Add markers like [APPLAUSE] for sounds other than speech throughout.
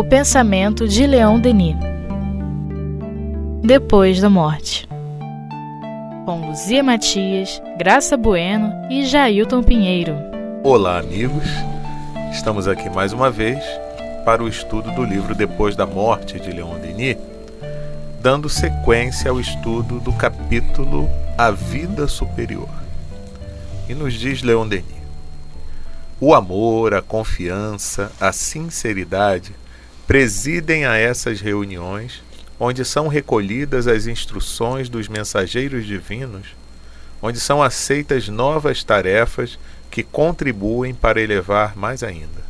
O pensamento de Leon Denis. Depois da morte. Com Luzia Matias, Graça Bueno e Jailton Pinheiro. Olá, amigos. Estamos aqui mais uma vez para o estudo do livro Depois da Morte de Leon Denis, dando sequência ao estudo do capítulo A Vida Superior. E nos diz Leon Denis: o amor, a confiança, a sinceridade presidem a essas reuniões, onde são recolhidas as instruções dos mensageiros divinos, onde são aceitas novas tarefas que contribuem para elevar mais ainda.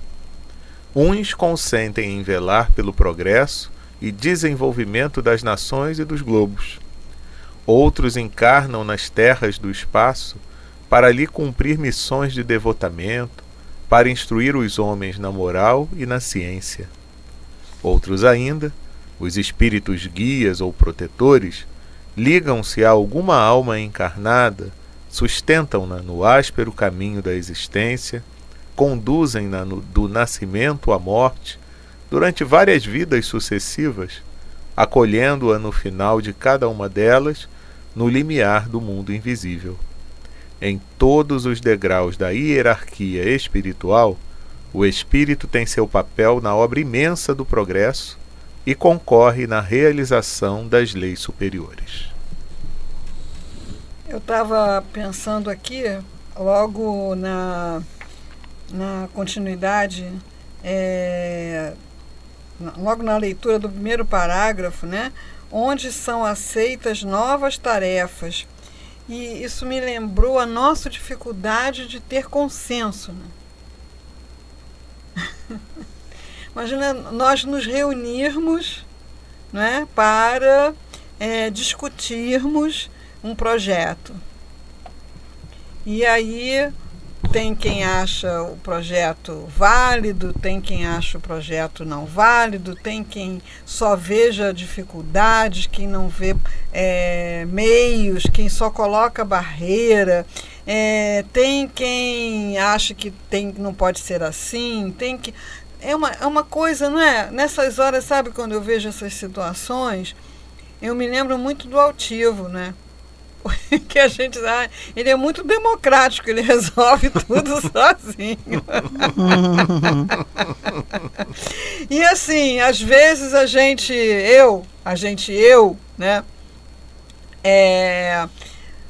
Uns consentem em velar pelo progresso e desenvolvimento das nações e dos globos. Outros encarnam nas terras do espaço para ali cumprir missões de devotamento, para instruir os homens na moral e na ciência. Outros ainda, os espíritos guias ou protetores, ligam-se a alguma alma encarnada, sustentam-na no áspero caminho da existência, conduzem-na do nascimento à morte, durante várias vidas sucessivas, acolhendo-a no final de cada uma delas, no limiar do mundo invisível. Em todos os degraus da hierarquia espiritual, o espírito tem seu papel na obra imensa do progresso e concorre na realização das leis superiores. Eu estava pensando aqui, logo na, na continuidade, é, logo na leitura do primeiro parágrafo, né, onde são aceitas novas tarefas e isso me lembrou a nossa dificuldade de ter consenso. Né? [LAUGHS] Imagina nós nos reunirmos né, para é, discutirmos um projeto. E aí tem quem acha o projeto válido, tem quem acha o projeto não válido, tem quem só veja dificuldades, quem não vê é, meios, quem só coloca barreira, é, tem quem acha que tem, não pode ser assim, tem que. É uma, é uma coisa, não é? Nessas horas, sabe, quando eu vejo essas situações, eu me lembro muito do altivo, né? [LAUGHS] que a gente ah, ele é muito democrático, ele [LAUGHS] resolve tudo [LAUGHS] sozinho. e assim, às vezes a gente, eu, a gente, eu, né, é,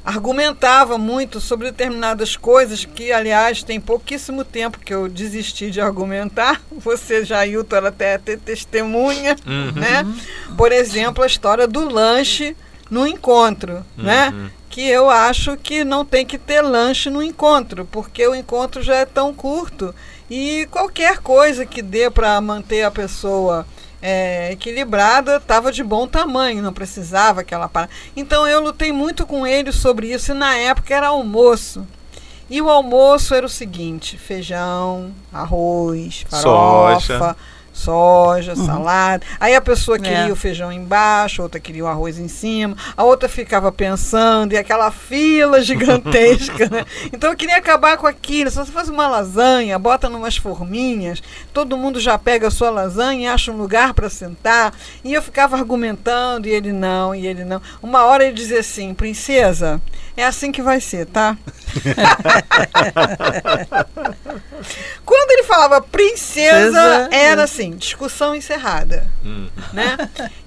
argumentava muito sobre determinadas coisas que, aliás, tem pouquíssimo tempo que eu desisti de argumentar. [LAUGHS] Você, Jailton, ela até ter testemunha, uhum. né? Por exemplo, a história do lanche no encontro, né? uhum. né? Que eu acho que não tem que ter lanche no encontro, porque o encontro já é tão curto e qualquer coisa que dê para manter a pessoa é, equilibrada estava de bom tamanho, não precisava aquela parada. Então eu lutei muito com ele sobre isso e na época era almoço. E o almoço era o seguinte: feijão, arroz, farofa. Soja soja, uhum. salada. Aí a pessoa queria é. o feijão embaixo, outra queria o arroz em cima, a outra ficava pensando, e aquela fila [LAUGHS] gigantesca, né? Então eu queria acabar com aquilo. Se você faz uma lasanha, bota numas forminhas, todo mundo já pega a sua lasanha e acha um lugar para sentar. E eu ficava argumentando, e ele não, e ele não. Uma hora ele dizia assim, princesa, é assim que vai ser, tá? [LAUGHS] [LAUGHS] Falava princesa, era assim, discussão encerrada. Uhum. Né?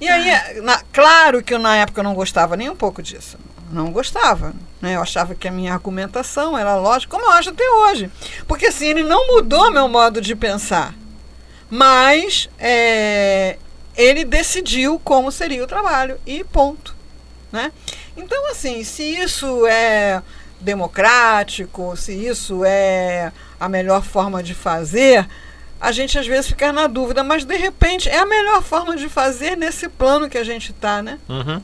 E aí, na, claro que eu na época não gostava nem um pouco disso. Não gostava. Né? Eu achava que a minha argumentação era lógica, como eu acho até hoje. Porque assim, ele não mudou meu modo de pensar. Mas é, ele decidiu como seria o trabalho e ponto. Né? Então, assim, se isso é democrático, se isso é a melhor forma de fazer, a gente às vezes fica na dúvida, mas de repente é a melhor forma de fazer nesse plano que a gente está, né? Uhum.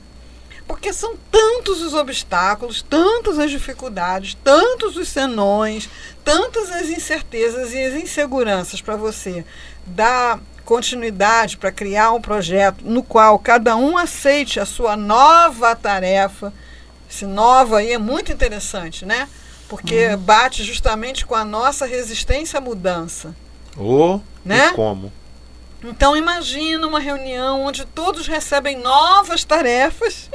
Porque são tantos os obstáculos, tantas as dificuldades, tantos os senões, tantas as incertezas e as inseguranças para você dar continuidade, para criar um projeto no qual cada um aceite a sua nova tarefa. Esse nova aí é muito interessante, né? Porque uhum. bate justamente com a nossa resistência à mudança. Oh, né? Como? Então imagina uma reunião onde todos recebem novas tarefas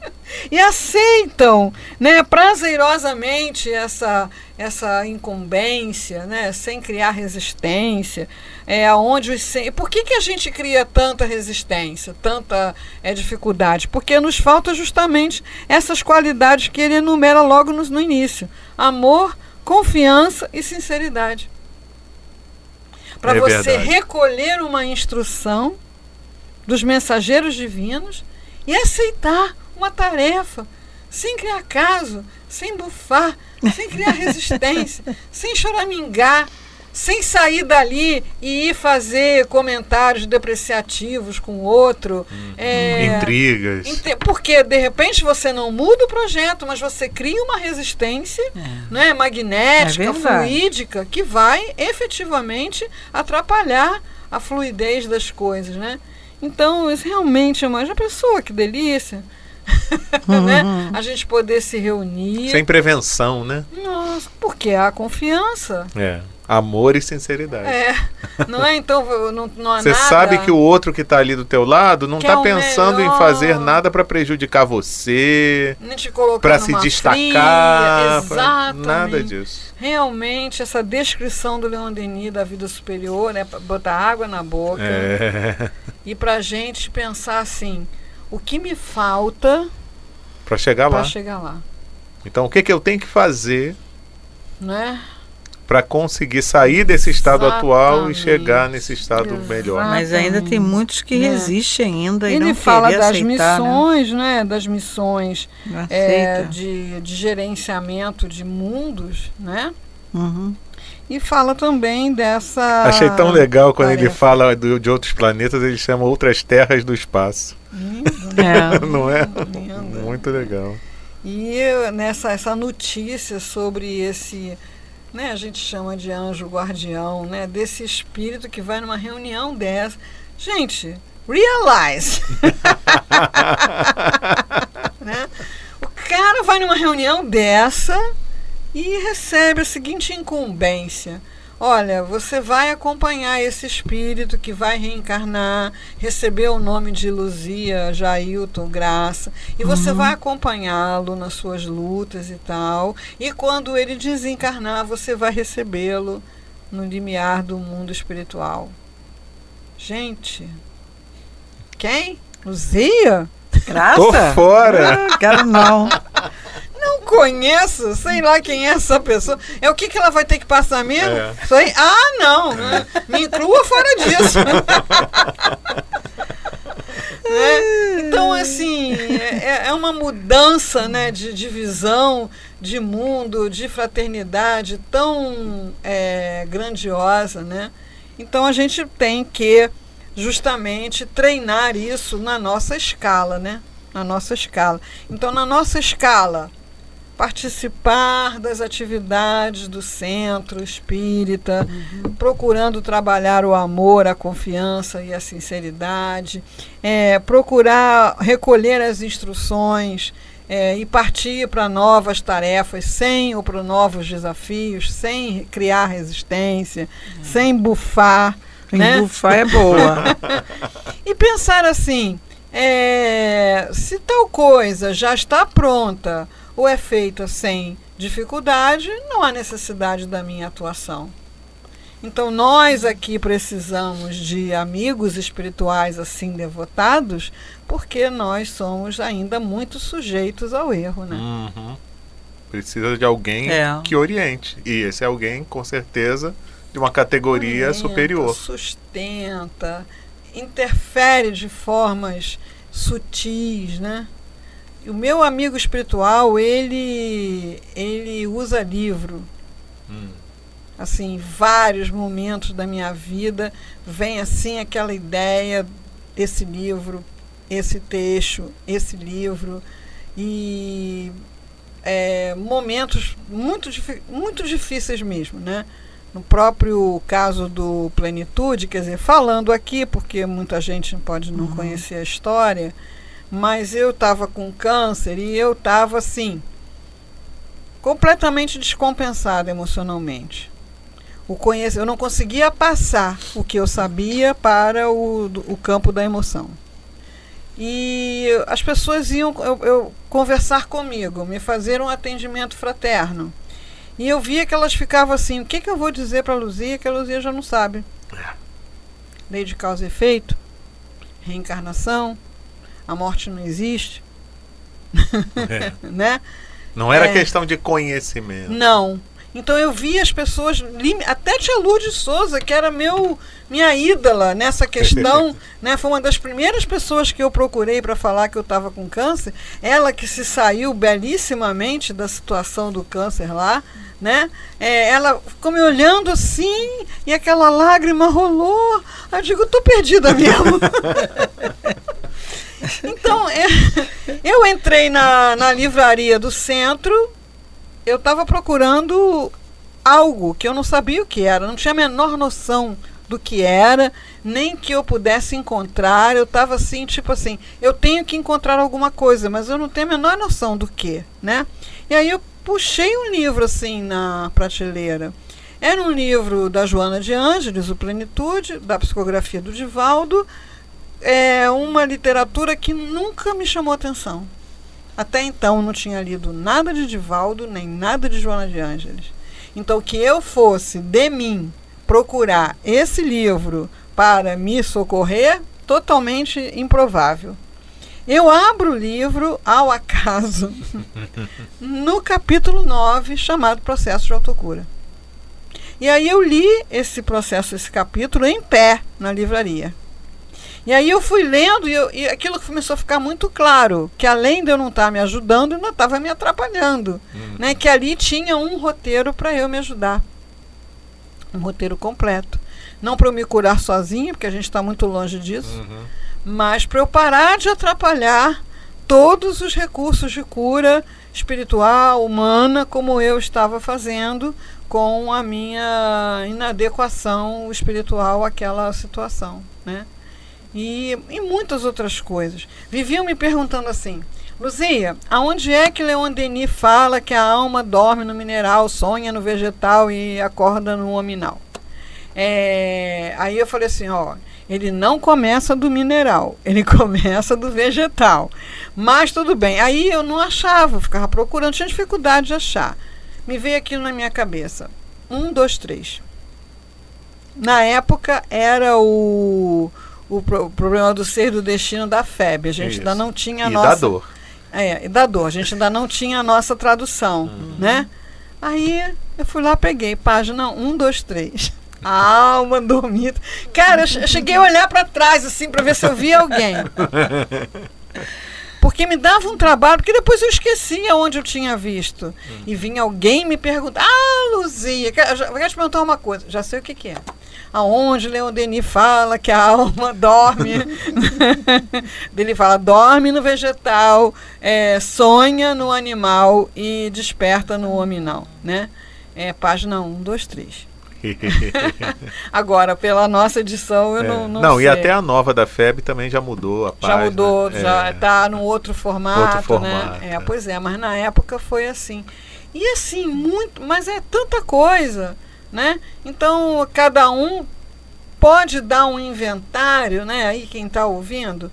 [LAUGHS] e aceitam, né, prazerosamente essa essa incumbência, né, sem criar resistência, é onde os por que, que a gente cria tanta resistência, tanta é, dificuldade? Porque nos falta justamente essas qualidades que ele enumera logo no, no início: amor, confiança e sinceridade para é você verdade. recolher uma instrução dos mensageiros divinos e aceitar uma tarefa sem criar caso, sem bufar, sem criar resistência, [LAUGHS] sem choramingar, sem sair dali e ir fazer comentários depreciativos com o outro. Hum, é, intrigas. Porque, de repente, você não muda o projeto, mas você cria uma resistência é. né, magnética, é fluídica, que vai efetivamente atrapalhar a fluidez das coisas. Né? Então, isso realmente é uma. Já pessoa que delícia. [LAUGHS] Uhum. né? A gente poder se reunir. Sem prevenção, né? Nossa, porque há confiança. É. Amor e sinceridade. É. Não é então, não, não há Você nada... sabe que o outro que está ali do teu lado não está pensando em fazer nada para prejudicar você, para se destacar, pra... nada disso. Realmente essa descrição do Leon Denis da vida superior, né, botar água na boca. É. E para gente pensar assim, o que me falta para chegar pra lá? chegar lá. Então o que que eu tenho que fazer? Né? Para conseguir sair desse estado Exatamente. atual e chegar nesse estado Exatamente. melhor. Mas ainda tem muitos que é. resistem ainda Ele e não fala das aceitar, né? missões, né? né? Das missões é, de, de gerenciamento de mundos, né? Uhum. E fala também dessa. Achei tão legal quando tarefa. ele fala do, de outros planetas, ele chama outras terras do espaço. Lindo, é. [LAUGHS] Não é? Lindo. Muito legal. E nessa essa notícia sobre esse né, a gente chama de anjo guardião, né, desse espírito que vai numa reunião dessa. Gente, realize. [LAUGHS] né? O cara vai numa reunião dessa e recebe a seguinte incumbência Olha, você vai acompanhar esse espírito que vai reencarnar, receber o nome de Luzia, Jailton, Graça, e você uhum. vai acompanhá-lo nas suas lutas e tal. E quando ele desencarnar, você vai recebê-lo no limiar do mundo espiritual. Gente, quem? Luzia? Graça? Tô fora. Ah, quero não. Não conheço, sei lá quem é essa pessoa. É o que, que ela vai ter que passar mesmo? É. Aí? Ah, não, né? Me inclua fora disso. [LAUGHS] né? Então, assim, é, é, uma mudança né, de, de visão, de mundo, de fraternidade tão é, grandiosa, né? Então a gente tem que justamente treinar isso na nossa escala, né? Na nossa escala. Então, na nossa escala, participar das atividades do centro espírita, uhum. procurando trabalhar o amor, a confiança e a sinceridade, é, procurar recolher as instruções é, e partir para novas tarefas sem ou para novos desafios, sem criar resistência, uhum. sem bufar. Né? Bufar é boa. [LAUGHS] e pensar assim: é, se tal coisa já está pronta ou é feita sem dificuldade, não há necessidade da minha atuação. Então, nós aqui precisamos de amigos espirituais assim devotados, porque nós somos ainda muito sujeitos ao erro, né? Uhum. Precisa de alguém é. que oriente. E esse alguém, com certeza, de uma categoria Orienta, superior. Sustenta, interfere de formas sutis, né? O meu amigo espiritual, ele, ele usa livro. Hum. Assim, vários momentos da minha vida vem assim aquela ideia esse livro, esse texto, esse livro e é, momentos muito, muito difíceis mesmo, né? No próprio caso do Plenitude, quer dizer, falando aqui, porque muita gente pode não uhum. conhecer a história, mas eu estava com câncer e eu estava assim, completamente descompensada emocionalmente. o conhece, eu não conseguia passar o que eu sabia para o, o campo da emoção. E as pessoas iam eu, eu, conversar comigo, me fazer um atendimento fraterno. E eu via que elas ficavam assim: o que, que eu vou dizer para a Luzia que a Luzia já não sabe? É. Lei de causa e efeito, reencarnação, a morte não existe. É. [LAUGHS] né? Não era É. questão de conhecimento. Não. Então eu vi as pessoas, até tia Lourdes Souza, que era meu, minha ídola nessa questão, [LAUGHS] né? Foi uma das primeiras pessoas que eu procurei para falar que eu estava com câncer. Ela que se saiu belíssimamente da situação do câncer lá, né? É, ela ficou me olhando assim e aquela lágrima rolou. Eu digo, tô perdida mesmo. [LAUGHS] então, é, eu entrei na, na livraria do centro, eu estava procurando algo que eu não sabia o que era, não tinha a menor noção do que era, nem que eu pudesse encontrar. Eu estava assim, tipo assim, eu tenho que encontrar alguma coisa, mas eu não tenho a menor noção do que, né? E aí eu puxei um livro assim na prateleira. Era um livro da Joana de Ângeles, o Plenitude, da psicografia do Divaldo. É uma literatura que nunca me chamou atenção. Até então não tinha lido nada de Divaldo, nem nada de Joana de Ângeles. Então que eu fosse de mim procurar esse livro para me socorrer, totalmente improvável. Eu abro o livro ao acaso [LAUGHS] no capítulo 9, chamado Processo de Autocura. E aí eu li esse processo, esse capítulo, em pé na livraria. E aí eu fui lendo e, eu, e aquilo começou a ficar muito claro, que além de eu não estar me ajudando, ainda estava me atrapalhando. Né? Que ali tinha um roteiro para eu me ajudar. Um roteiro completo. Não para eu me curar sozinha, porque a gente está muito longe disso, Uhum. mas para eu parar de atrapalhar todos os recursos de cura espiritual, humana, como eu estava fazendo com a minha inadequação espiritual àquela situação, né? E, e muitas outras coisas. Viviam me perguntando assim, Luzia, aonde é que Leon Denis fala que a alma dorme no mineral, sonha no vegetal e acorda no nominal? É, aí eu falei assim, ó, ele não começa do mineral, ele [LAUGHS] começa do vegetal. Mas tudo bem. Aí eu não achava, ficava procurando, tinha dificuldade de achar. Me veio aquilo na minha cabeça. Um, dois, três. Na época era o, o, pro- o problema do ser e do destino da FEB. A gente Isso. ainda não tinha a E nossa. da dor. É, e da dor. A gente ainda não tinha a nossa tradução, né? Aí eu fui lá, peguei página 1, 2, 3. A alma [LAUGHS] dormida. Cara, eu che- eu cheguei a olhar para trás, assim, para ver se eu via alguém. Porque me dava um trabalho, porque depois eu esquecia onde eu tinha visto. E vinha alguém me perguntar: Ah, Luzia, quero te perguntar uma coisa, já sei o que, que é. Aonde Leon Denis fala que a alma [LAUGHS] dorme. Ele fala: dorme no vegetal, é, sonha no animal e desperta no hominal. Né? É página 1, 2, 3. Agora, pela nossa edição, eu É. não, não, sei. e até a nova da FEB também já mudou a Já página. mudou, É. já está num outro formato, Outro formato, né? É. pois é, mas na época foi assim. E assim, muito, mas é tanta coisa, né? Então, cada um pode dar um inventário, né? Aí quem está ouvindo,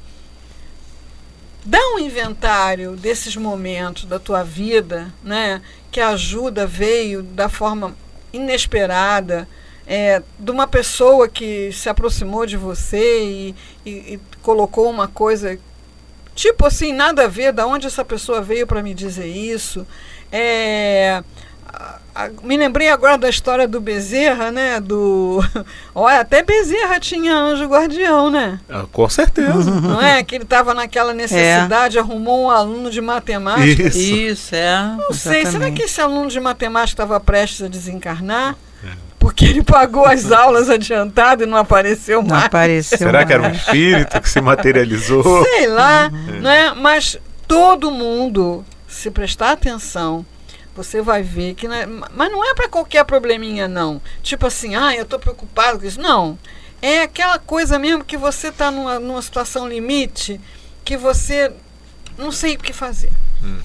dá um inventário desses momentos da tua vida, né? Que a ajuda veio da forma inesperada, é, de uma pessoa que se aproximou de você e, e- e colocou uma coisa tipo assim nada a ver, da onde essa pessoa veio para me dizer isso. É, me lembrei agora da história do Bezerra, né? Do, [LAUGHS] olha, até Bezerra tinha anjo guardião, né? Ah, Com certeza. [LAUGHS] Não é que ele estava naquela necessidade, arrumou um aluno de matemática. Isso. Isso, é. Não sei, será que esse aluno de matemática estava prestes a desencarnar? É. Porque ele pagou as aulas adiantado e não apareceu Não mais. apareceu. Será que era um mais. espírito que se materializou? Sei lá, Uhum. né? Mas todo mundo, se prestar atenção, você vai ver que. não é- mas não é para qualquer probleminha, não. Tipo assim, ah, eu estou preocupado com isso. Não. É aquela coisa mesmo que você está numa, numa situação limite que você não sei o que fazer. Uhum.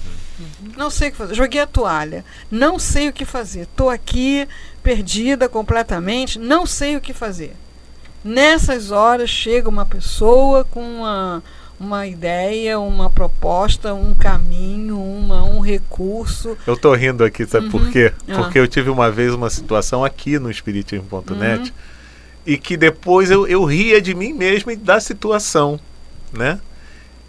Não sei o que fazer. Joguei a toalha. Não sei o que fazer. Estou aqui perdida completamente, não sei o que fazer. Nessas horas chega uma pessoa com uma, uma ideia, uma proposta, um caminho, uma, um recurso. Eu tô rindo aqui, sabe Uhum. por quê? Ah. Porque eu tive uma vez uma situação aqui no Espiritismo.net Uhum. e que depois eu, eu ria de mim mesmo e da situação, né?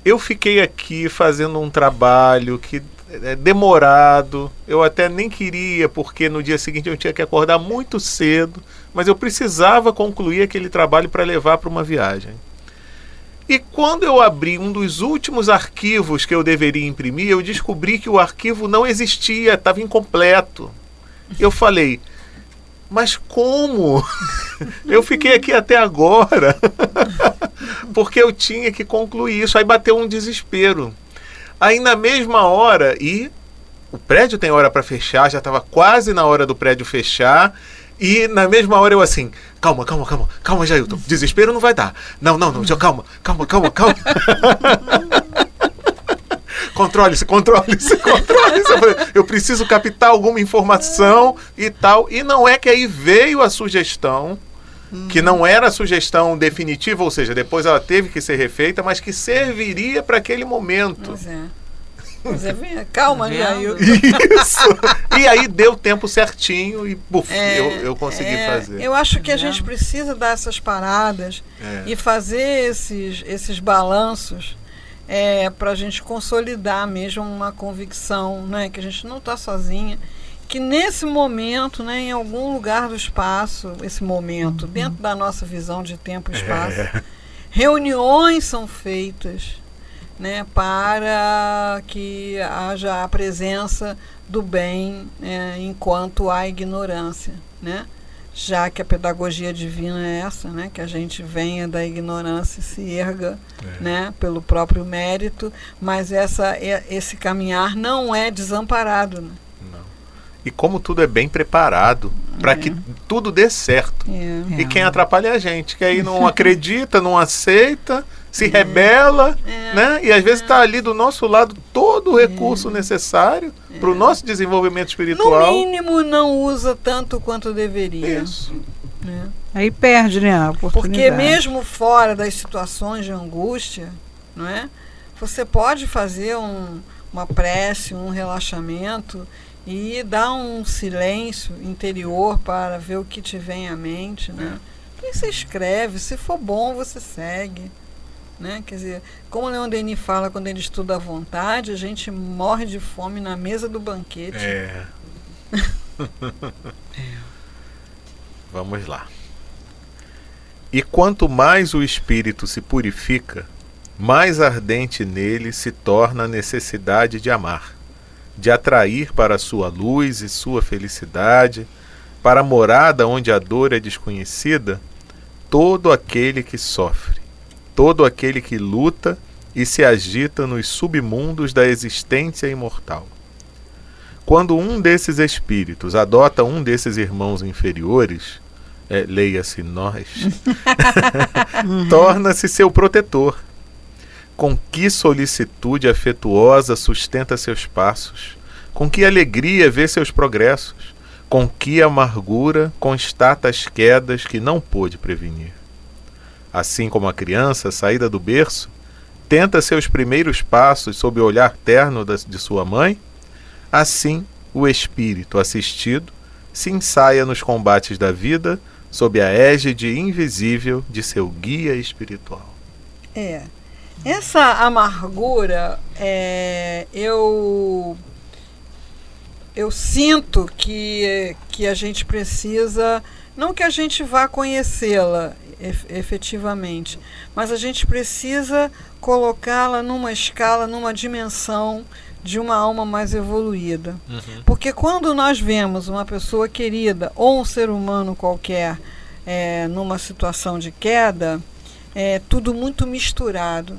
Eu fiquei aqui fazendo um trabalho que é demorado, eu até nem queria, porque no dia seguinte eu tinha que acordar muito cedo, mas eu precisava concluir aquele trabalho para levar para uma viagem. E quando eu abri um dos últimos arquivos que eu deveria imprimir, eu descobri que o arquivo não existia, estava incompleto. Eu falei, mas como? [LAUGHS] Eu fiquei aqui até agora. [LAUGHS] Porque eu tinha que concluir isso. Aí bateu um desespero. Aí na mesma hora, e o prédio tem hora para fechar, já estava quase na hora do prédio fechar. E na mesma hora eu assim, calma, calma, calma, calma, Jailton. Desespero não vai dar. Não, não, não, já, calma, calma, calma, calma. [LAUGHS] Controle-se, controle-se, controle-se. Eu, preciso captar alguma informação e tal. E não é que aí veio a sugestão, que não era a sugestão definitiva, ou seja, depois ela teve que ser refeita, mas que serviria para aquele momento. Pois é. É, vem, calma, Tá vendo? Isso! E aí deu tempo certinho e buf, É, eu, eu consegui é, fazer. Eu acho que a gente precisa dar essas paradas É. e fazer esses, esses balanços é, para a gente consolidar mesmo uma convicção, né, que a gente não está sozinha, que nesse momento, né, em algum lugar do espaço, esse momento, dentro da nossa visão de tempo e espaço, É. reuniões são feitas né, para que haja a presença do bem é, enquanto há ignorância, né? já que a pedagogia divina é essa, né? que a gente venha da ignorância e se erga É. né? pelo próprio mérito, mas essa, é- esse caminhar não é desamparado. Né? Não. E como tudo é bem preparado para que tudo dê certo. É. E quem atrapalha é a gente, que aí não [LAUGHS] acredita, não aceita, se rebela, É. né? E às vezes está ali do nosso lado todo o recurso necessário para o nosso desenvolvimento No espiritual. mínimo, não usa tanto quanto deveria. Isso. né? Aí perde, né, a Porque oportunidade. mesmo fora das situações de angústia, não é? Você pode fazer um- uma prece, um relaxamento e dar um silêncio interior para ver o que te vem à mente, né? E você escreve, se for bom, você segue. Né? Quer dizer, como o Leon Denis fala quando ele estuda à vontade, a gente morre de fome na mesa do banquete. [LAUGHS] É. Vamos lá. E quanto mais o espírito se purifica, mais ardente nele se torna a necessidade de amar, de atrair para sua luz e sua felicidade, para a morada onde a dor é desconhecida, todo aquele que sofre, todo aquele que luta e se agita nos submundos da existência imortal. Quando um desses espíritos adota um desses irmãos inferiores, é, leia-se nós, [LAUGHS] torna-se seu protetor. Com que solicitude afetuosa sustenta seus passos, com que alegria vê seus progressos, com que amargura constata as quedas que não pôde prevenir. Assim como a criança, saída do berço, tenta seus primeiros passos sob o olhar terno de sua mãe, assim o espírito assistido se ensaia nos combates da vida sob a égide invisível de seu guia espiritual. É. Essa amargura, é, eu eu sinto que, que a gente precisa, não que a gente vá conhecê-la efetivamente, mas a gente precisa colocá-la numa escala, numa dimensão de uma alma mais evoluída. Porque quando nós vemos uma pessoa querida ou um ser humano qualquer é, numa situação de queda, é tudo muito misturado.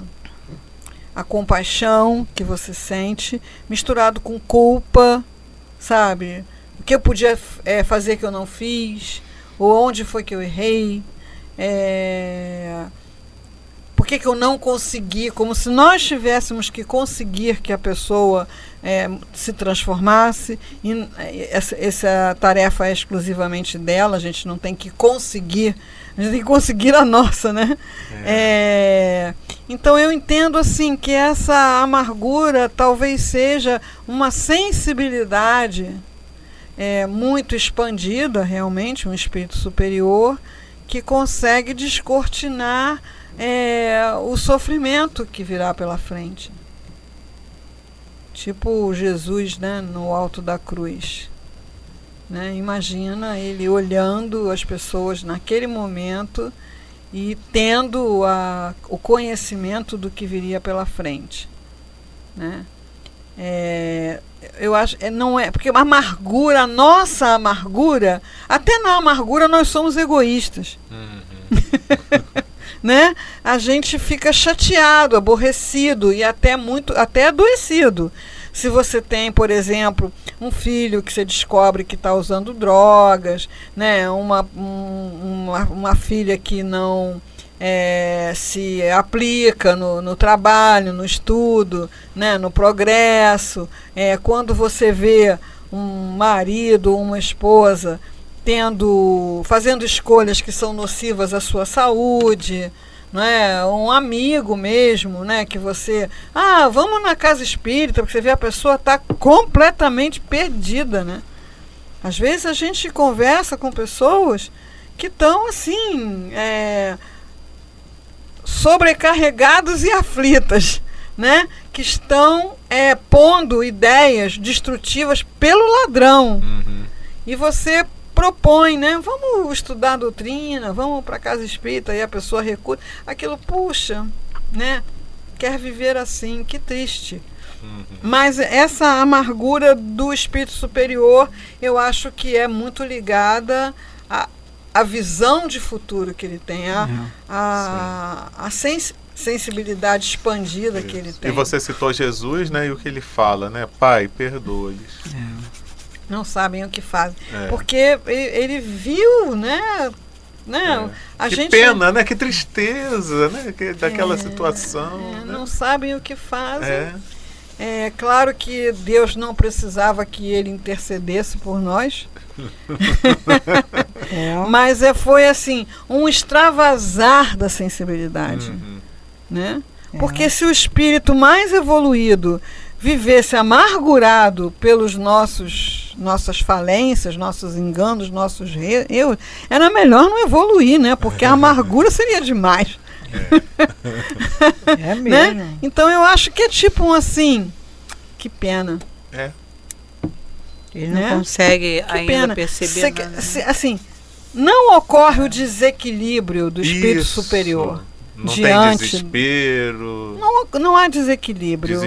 A compaixão que você sente, misturado com culpa, sabe? O que eu podia é, fazer que eu não fiz, ou onde foi que eu errei. É... Porque que, que eu não consegui? Como se nós tivéssemos que conseguir que a pessoa é, se transformasse. E é, essa, essa tarefa é exclusivamente dela, a gente não tem que conseguir, a gente tem que conseguir a nossa, né? É, então eu entendo assim que essa amargura talvez seja uma sensibilidade é, muito expandida, realmente, um espírito superior que consegue descortinar é, o sofrimento que virá pela frente. Tipo Jesus né, no alto da cruz. Né? Imagina ele olhando as pessoas naquele momento e tendo a, o conhecimento do que viria pela frente. Né? É, eu acho é, não é porque a amargura, a nossa amargura, até na amargura nós somos egoístas. Uhum. [LAUGHS] né? A gente fica chateado, aborrecido e até muito até adoecido. Se você tem, por exemplo, um filho que você descobre que está usando drogas, né? uma, um, uma, uma filha que não é, se aplica no, no, trabalho, no estudo, né, no progresso, é, quando você vê um marido, uma esposa tendo, fazendo escolhas que são nocivas à sua saúde, né? Um amigo mesmo, né? Que você, ah, vamos na casa espírita, porque você vê a pessoa está completamente perdida, né? Às vezes a gente conversa com pessoas que estão assim, é, sobrecarregados e aflitas, né? Que estão é, pondo ideias destrutivas pelo ladrão. Uhum. E você propõe, né? Vamos estudar doutrina, vamos para a casa espírita e a pessoa recusa. Aquilo, puxa, né? Quer viver assim, que triste. Uhum. Mas essa amargura do espírito superior, eu acho que é muito ligada a, a visão de futuro que ele tem, a, uhum. a, a sens sensibilidade expandida Isso. que ele tem. E você citou Jesus, né? E o que ele fala, né? Pai, perdoa-lhes. É não sabem o que fazem. É. Porque ele, viu, né? Né? É. A que gente... pena, né? Que tristeza, né? Que, daquela é, situação. É, né? Não sabem o que fazem. É. é claro que Deus não precisava que ele intercedesse por nós. [LAUGHS] É. Mas é, foi assim, um extravasar da sensibilidade. Uhum. Né? Porque se o espírito mais evoluído vivesse amargurado pelos nossos nossas falências, nossos enganos, nossos erros, era melhor não evoluir, né? Porque a [LAUGHS] amargura seria demais. É, [LAUGHS] é mesmo. Né? Então eu acho que é tipo um assim, que pena. É. Ele não né? consegue que ainda pena. perceber se, nada. Se, assim, não ocorre o desequilíbrio do espírito Isso. superior. Não diante. tem desespero. Não, não há desequilíbrio.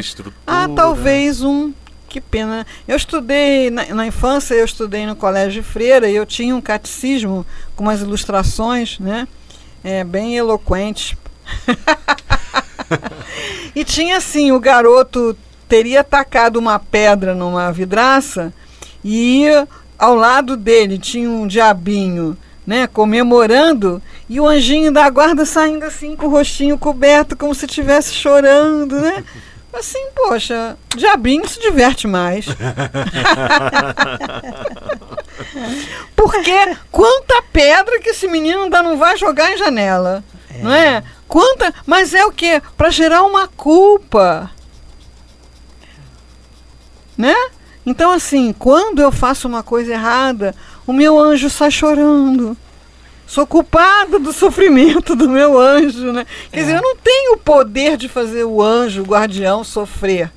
Há talvez um. Que pena. Eu estudei na, na, infância, eu estudei no colégio de freira e eu tinha um catecismo com umas ilustrações, né? É, bem eloquentes. [LAUGHS] e tinha assim, o garoto teria tacado uma pedra numa vidraça e ao lado dele tinha um diabinho né, comemorando, e o anjinho da guarda saindo assim com o rostinho coberto, como se estivesse chorando, né? [LAUGHS] Assim, poxa, diabinho se diverte mais. [LAUGHS] Porque quanta pedra que esse menino ainda não vai jogar em janela, é. não é? Quanta, mas é o que? Para gerar uma culpa, né? Então assim, quando eu faço uma coisa errada, o meu anjo sai chorando. Sou culpado do sofrimento do meu anjo, né? Quer é. dizer, eu não tenho o poder de fazer o anjo, o guardião, sofrer.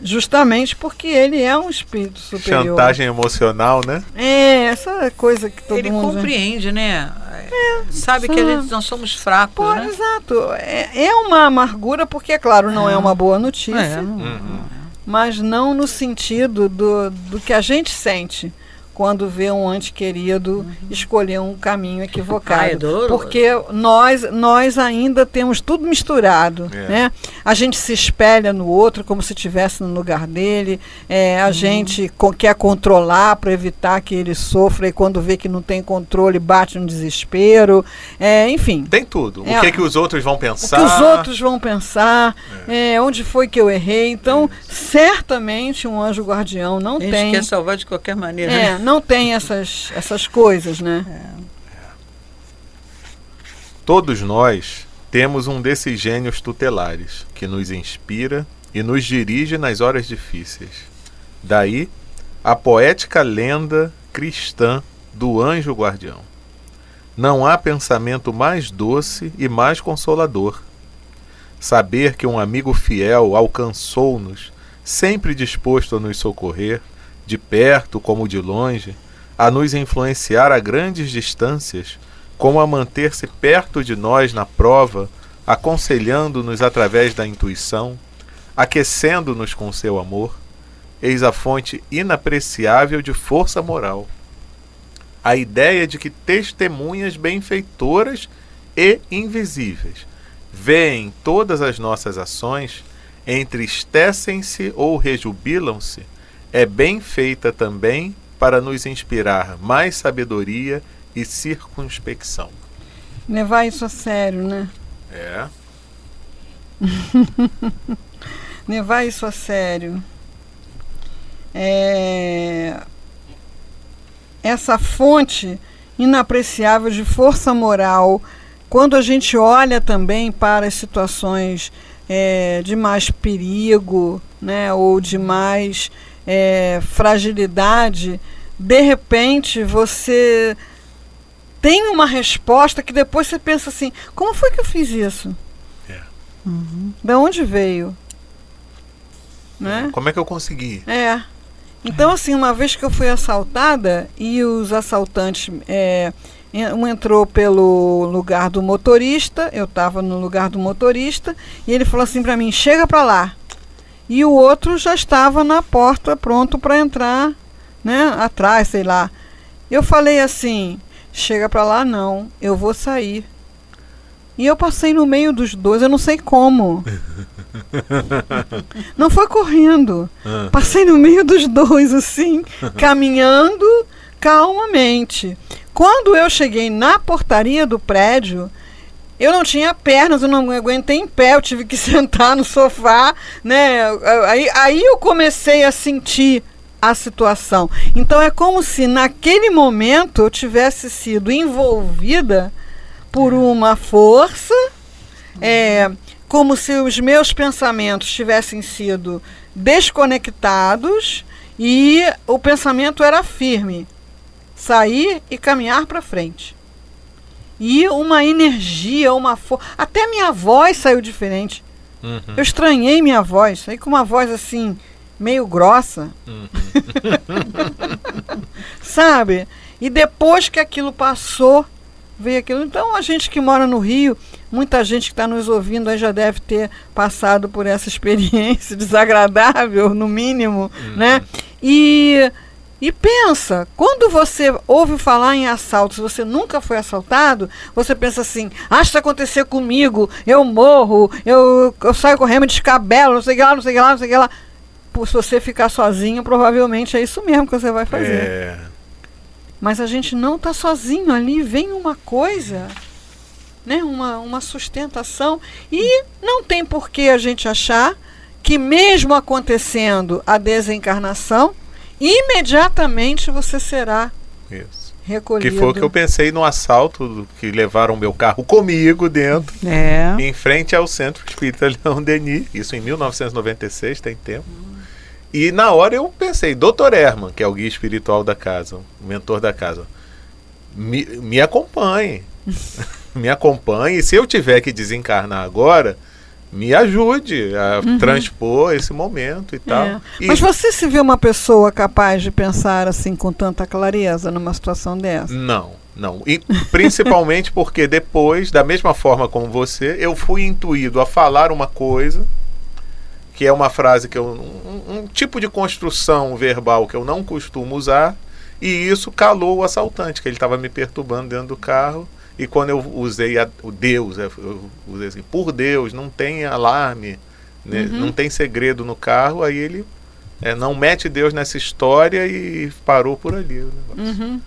Justamente porque ele é um espírito superior. Chantagem emocional, né? É, essa coisa que todo ele mundo... Ele compreende, né? É, sabe que a gente, nós somos fracos, Pô, né? Exato. É, é uma amargura porque, é claro, não é, é uma boa notícia. É, uhum. Mas não no sentido do, do que a gente sente quando vê um ante querido uhum. escolher um caminho equivocado. Ah, é porque nós, nós ainda temos tudo misturado. É. Né? A gente se espelha no outro como se estivesse no lugar dele, é, a uhum. gente co quer controlar para evitar que ele sofra e quando vê que não tem controle bate no desespero. É, enfim. Tem tudo. O é, que, que os outros vão pensar. O que os outros vão pensar, é. É, onde foi que eu errei. Então, certamente um anjo guardião não tem. A gente quer salvar de qualquer maneira. É, né? Não tem essas, essas coisas, né? É. Todos nós temos um desses gênios tutelares que nos inspira e nos dirige nas horas difíceis. Daí a poética lenda cristã do anjo guardião. Não há pensamento mais doce e mais consolador. Saber que um amigo fiel alcançou-nos, sempre disposto a nos socorrer, de perto como de longe, a nos influenciar a grandes distâncias, como a manter-se perto de nós na prova, aconselhando-nos através da intuição, aquecendo-nos com seu amor, eis a fonte inapreciável de força moral. A ideia de que testemunhas benfeitoras e invisíveis veem todas as nossas ações, entristecem-se ou rejubilam-se, é bem feita também para nos inspirar mais sabedoria e circunspecção. Levar isso a sério, né? É. [LAUGHS] Levar isso a sério. É... Essa fonte inapreciável de força moral, quando a gente olha também para as situações é, de mais perigo, né, ou de mais é, fragilidade, de repente você tem uma resposta que depois você pensa assim: como foi que eu fiz isso? É. Uhum. Da onde veio? Né? Como é que eu consegui? É. Então, assim, uma vez que eu fui assaltada e os assaltantes. É, um entrou pelo lugar do motorista, eu estava no lugar do motorista, e ele falou assim para mim: chega para lá e o outro já estava na porta pronto para entrar, né, atrás, sei lá. Eu falei assim: "Chega para lá não, eu vou sair". E eu passei no meio dos dois, eu não sei como. [LAUGHS] não foi correndo. Passei no meio dos dois assim, [LAUGHS] caminhando calmamente. Quando eu cheguei na portaria do prédio, eu não tinha pernas, eu não aguentei em pé, eu tive que [LAUGHS] sentar no sofá, né? Aí, aí eu comecei a sentir a situação. Então é como se naquele momento eu tivesse sido envolvida por uma força, é, como se os meus pensamentos tivessem sido desconectados e o pensamento era firme: sair e caminhar para frente. E uma energia, uma força. Até minha voz saiu diferente. Uhum. Eu estranhei minha voz. Saí com uma voz assim, meio grossa. Uhum. [LAUGHS] Sabe? E depois que aquilo passou, veio aquilo. Então, a gente que mora no Rio, muita gente que está nos ouvindo aí já deve ter passado por essa [LAUGHS] experiência desagradável, no mínimo, uhum. né? E e pensa, quando você ouve falar em assalto, se você nunca foi assaltado, você pensa assim: ah, acontecer comigo, eu morro, eu, eu saio correndo, descabelo, não sei o que lá, não sei o que lá, não sei o que lá. Se você ficar sozinho, provavelmente é isso mesmo que você vai fazer. É. Mas a gente não está sozinho ali, vem uma coisa, né, uma, uma sustentação, e não tem por que a gente achar que, mesmo acontecendo a desencarnação, imediatamente você será Isso. recolhido. Que foi o que eu pensei no assalto que levaram meu carro comigo dentro, é. em frente ao Centro Espírita Leão Denis, isso em 1996, tem tempo. E na hora eu pensei, Dr. Herman, que é o guia espiritual da casa, o mentor da casa, me, me acompanhe. [LAUGHS] me acompanhe. E se eu tiver que desencarnar agora, me ajude a uhum. transpor esse momento e tal. É. E Mas você se vê uma pessoa capaz de pensar assim com tanta clareza numa situação dessa? Não, não. E principalmente porque depois, da mesma forma como você, eu fui intuído a falar uma coisa que é uma frase que eu um, um tipo de construção verbal que eu não costumo usar E isso calou o assaltante, que ele estava me perturbando dentro do carro. E quando eu usei a, o Deus, eu usei assim, por Deus, não tem alarme, né? uhum. não tem segredo no carro, aí ele é, não mete Deus nessa história e parou por ali o negócio. Uhum.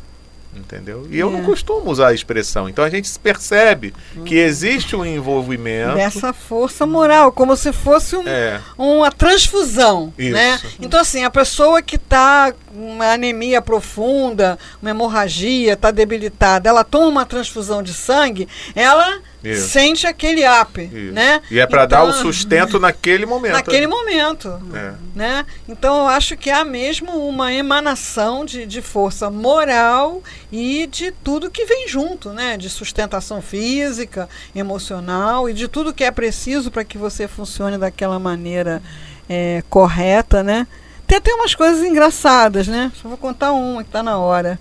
Entendeu? E eu não é. costumo usar a expressão. Então a gente percebe que uhum. existe um envolvimento. Dessa força moral, como se fosse um, é. uma transfusão. Isso. Né? Então, assim, a pessoa que está uma anemia profunda, uma hemorragia, está debilitada, ela toma uma transfusão de sangue, ela isso. sente aquele up, né? E é para então, dar o então, sustento [LAUGHS] naquele momento. Naquele momento, é. né? Então eu acho que há mesmo uma emanação de, de força moral e de tudo que vem junto, né? De sustentação física, emocional e de tudo que é preciso para que você funcione daquela maneira é, correta, né? Tem até umas coisas engraçadas, né? Só vou contar uma que está na hora.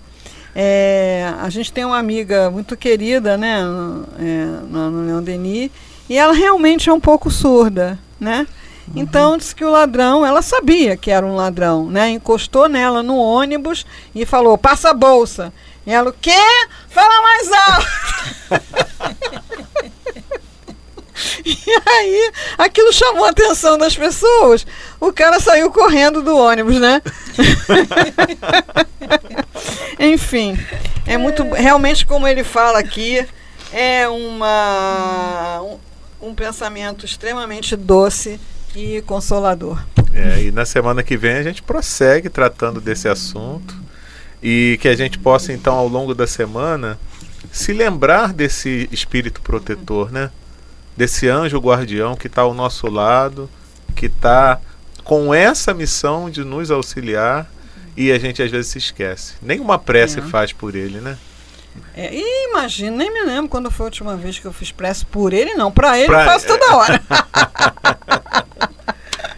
É, a gente tem uma amiga muito querida, né, é, no, no Leon Denis, e ela realmente é um pouco surda, né? Uhum. Então disse que o ladrão, ela sabia que era um ladrão, né? Encostou nela no ônibus e falou: "Passa a bolsa". E ela: "O quê? Fala mais alto". [LAUGHS] [LAUGHS] E aí, aquilo chamou a atenção das pessoas. O cara saiu correndo do ônibus, né? [LAUGHS] Enfim, é muito. Realmente, como ele fala aqui, é uma, um, um pensamento extremamente doce e consolador. É, e na semana que vem a gente prossegue tratando desse assunto e que a gente possa, então, ao longo da semana, se lembrar desse espírito protetor, né? Desse anjo guardião que está ao nosso lado, que está com essa missão de nos auxiliar e a gente às vezes se esquece. Nenhuma prece é. faz por ele, né? É, e imagina, nem me lembro quando foi a última vez que eu fiz prece por ele, não. Para ele pra... eu faço toda hora. [LAUGHS]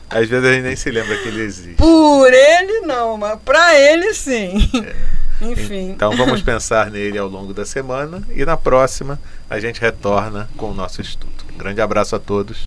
Às vezes a gente nem se lembra que ele existe. Por ele não, mas para ele sim. É. Enfim. Então vamos pensar nele ao longo da semana e na próxima a gente retorna com o nosso estudo. Grande abraço a todos.